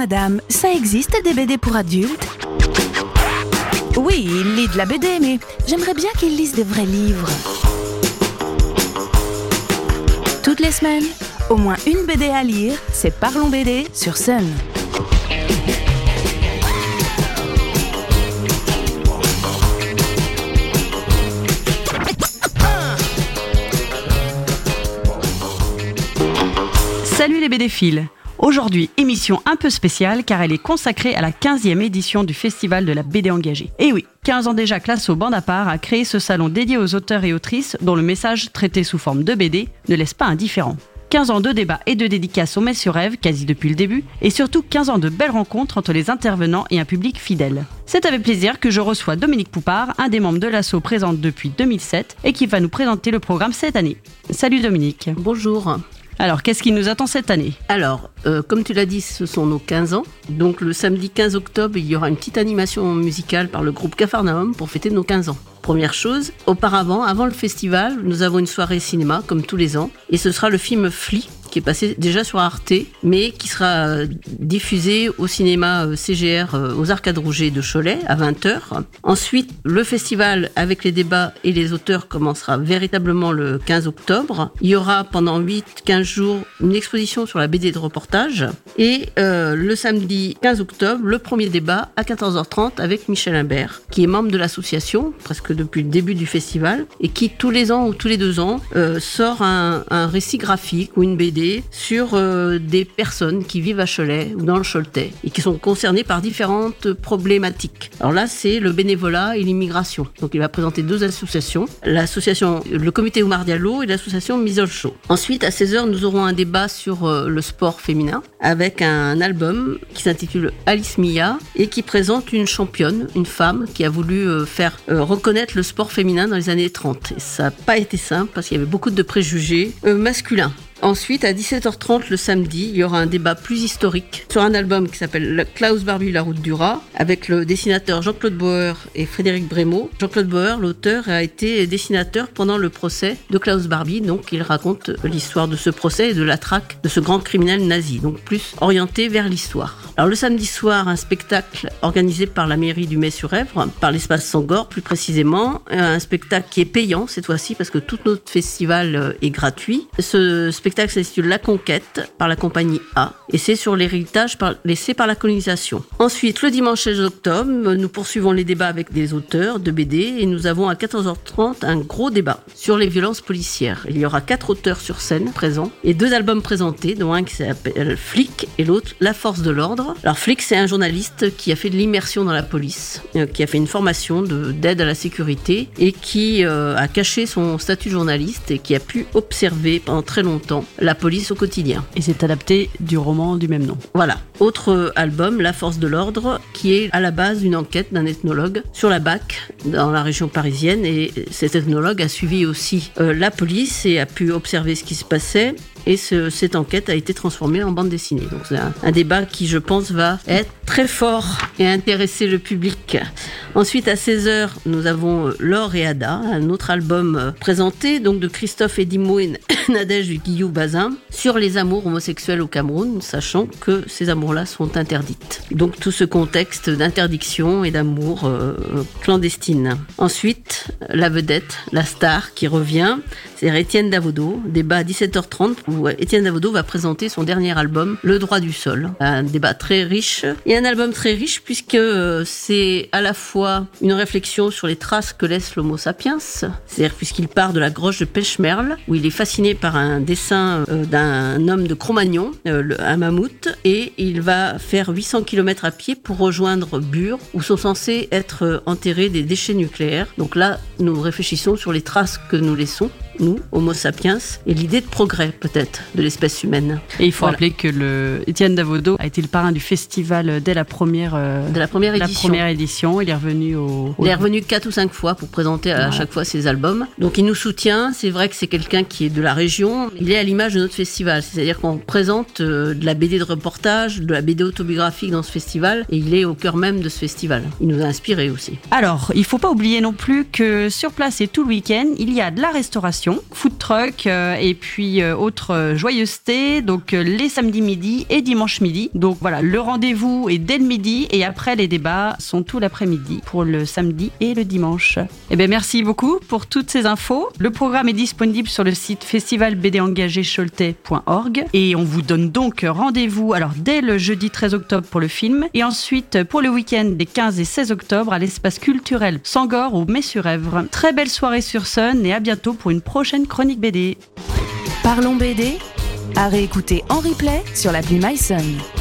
madame, ça existe des BD pour adultes? Oui, il lit de la BD, mais j'aimerais bien qu'il lise des vrais livres. Toutes les semaines, au moins une BD à lire, c'est Parlons BD sur Sun. Salut les BD Aujourd'hui, émission un peu spéciale car elle est consacrée à la 15e édition du Festival de la BD engagée. Et oui, 15 ans déjà, Classe au Bande à part a créé ce salon dédié aux auteurs et autrices dont le message traité sous forme de BD ne laisse pas indifférent. 15 ans de débats et de dédicaces au sur Rêve, quasi depuis le début, et surtout 15 ans de belles rencontres entre les intervenants et un public fidèle. C'est avec plaisir que je reçois Dominique Poupard, un des membres de l'assaut présente depuis 2007 et qui va nous présenter le programme cette année. Salut Dominique. Bonjour. Alors, qu'est-ce qui nous attend cette année Alors, euh, comme tu l'as dit, ce sont nos 15 ans. Donc, le samedi 15 octobre, il y aura une petite animation musicale par le groupe Cafarnaum pour fêter nos 15 ans. Première chose, auparavant, avant le festival, nous avons une soirée cinéma, comme tous les ans, et ce sera le film Flea qui est passé déjà sur Arte, mais qui sera euh, diffusé au cinéma euh, CGR euh, aux Arcades Rouget de Cholet à 20h. Ensuite, le festival avec les débats et les auteurs commencera véritablement le 15 octobre. Il y aura pendant 8-15 jours une exposition sur la BD de reportage. Et le samedi 15 octobre, le premier débat à 14h30 avec Michel Imbert, qui est membre de l'association, presque depuis le début du festival, et qui tous les ans ou tous les deux ans sort un récit graphique ou une BD sur euh, des personnes qui vivent à Cholet ou dans le Choletais et qui sont concernées par différentes problématiques. Alors là, c'est le bénévolat et l'immigration. Donc il va présenter deux associations, l'association, le comité Oumar Diallo et l'association Misol Show. Ensuite, à 16h, nous aurons un débat sur euh, le sport féminin avec un album qui s'intitule Alice Mia et qui présente une championne, une femme qui a voulu euh, faire reconnaître le sport féminin dans les années 30. Et ça n'a pas été simple parce qu'il y avait beaucoup de préjugés masculins. Ensuite, à 17h30 le samedi, il y aura un débat plus historique sur un album qui s'appelle Klaus Barbie, la route du rat, avec le dessinateur Jean-Claude Bauer et Frédéric Brémaud. Jean-Claude Bauer, l'auteur, a été dessinateur pendant le procès de Klaus Barbie, donc il raconte l'histoire de ce procès et de la traque de ce grand criminel nazi, donc plus orienté vers l'histoire. Alors le samedi soir, un spectacle organisé par la mairie du Mai-sur-Èvre, par l'espace Sangor plus précisément, un spectacle qui est payant cette fois-ci parce que tout notre festival euh, est gratuit. Spectacle s'intitule La Conquête par la compagnie A et c'est sur l'héritage laissé par la colonisation. Ensuite, le dimanche 16 octobre, nous poursuivons les débats avec des auteurs de BD et nous avons à 14h30 un gros débat sur les violences policières. Il y aura quatre auteurs sur scène présents et deux albums présentés, dont un qui s'appelle Flic et l'autre La Force de l'Ordre. Alors Flic, c'est un journaliste qui a fait de l'immersion dans la police, euh, qui a fait une formation d'aide à la sécurité et qui euh, a caché son statut de journaliste et qui a pu observer pendant très longtemps la police au quotidien. Et c'est adapté du roman du même nom. Voilà. Autre album, La Force de l'Ordre, qui est à la base d'une enquête d'un ethnologue sur la BAC dans la région parisienne. Et cet ethnologue a suivi aussi euh, la police et a pu observer ce qui se passait et cette enquête a été transformée en bande dessinée. Donc c'est un, débat qui, je pense, va être très fort et intéresser le public. Ensuite, à 16h, nous avons euh, Laure et Ada, un autre album euh, présenté donc de Christophe Edimo et Nadège Guillou Bazin sur les amours homosexuels au Cameroun, sachant que ces amours-là sont interdites. Donc tout ce contexte d'interdiction et d'amour euh, clandestine. Ensuite, la vedette, la star qui revient, c'est Étienne Davodo, débat à 17h30 où Étienne Davodo va présenter son dernier album, Le droit du sol. Un débat très riche et un album très riche puisque euh, c'est à la fois une réflexion sur les traces que laisse l'Homo sapiens, c'est-à-dire puisqu'il part de la grotte de Pêche-Merle où il est fasciné par un dessin euh, d'un homme de Cro-Magnon, euh, un mammouth, et il va faire 800 km à pied pour rejoindre Bure où sont censés être enterrés des déchets nucléaires. Donc là, nous réfléchissons sur les traces que nous laissons nous, Homo sapiens, et l'idée de progrès peut-être de l'espèce humaine. Et il faut rappeler que le Étienne Davodo a été le parrain du festival dès la première, euh, de la première édition. La première édition. Il est revenu au, Il est revenu quatre ou cinq fois pour présenter à chaque fois ses albums. Donc il nous soutient. C'est vrai que c'est quelqu'un qui est de la région. Il est à l'image de notre festival, c'est-à-dire qu'on présente euh, de la BD de reportage, de la BD autobiographique dans ce festival, et il est au cœur même de ce festival. Il nous a inspiré aussi. Alors, il faut pas oublier non plus que sur place et tout le week-end, il y a de la restauration food truck euh, et puis euh, autres euh, joyeusetés. Donc les samedis midi et dimanche midi. Donc voilà, le rendez-vous est dès le midi et après les débats sont tout l'après-midi pour le samedi et le dimanche. Eh bien merci beaucoup pour toutes ces infos. Le programme est disponible sur le site festivalbdengagé-choletais.org et on vous donne donc rendez-vous alors dès le jeudi 13 octobre pour le film et ensuite pour le week-end des 15 et 16 octobre à l'espace culturel Sangor ou Messurèvre. Très belle soirée sur Sun et à bientôt pour une prochaine chronique BD. Parlons BD à réécouter en replay sur l'appli MySun.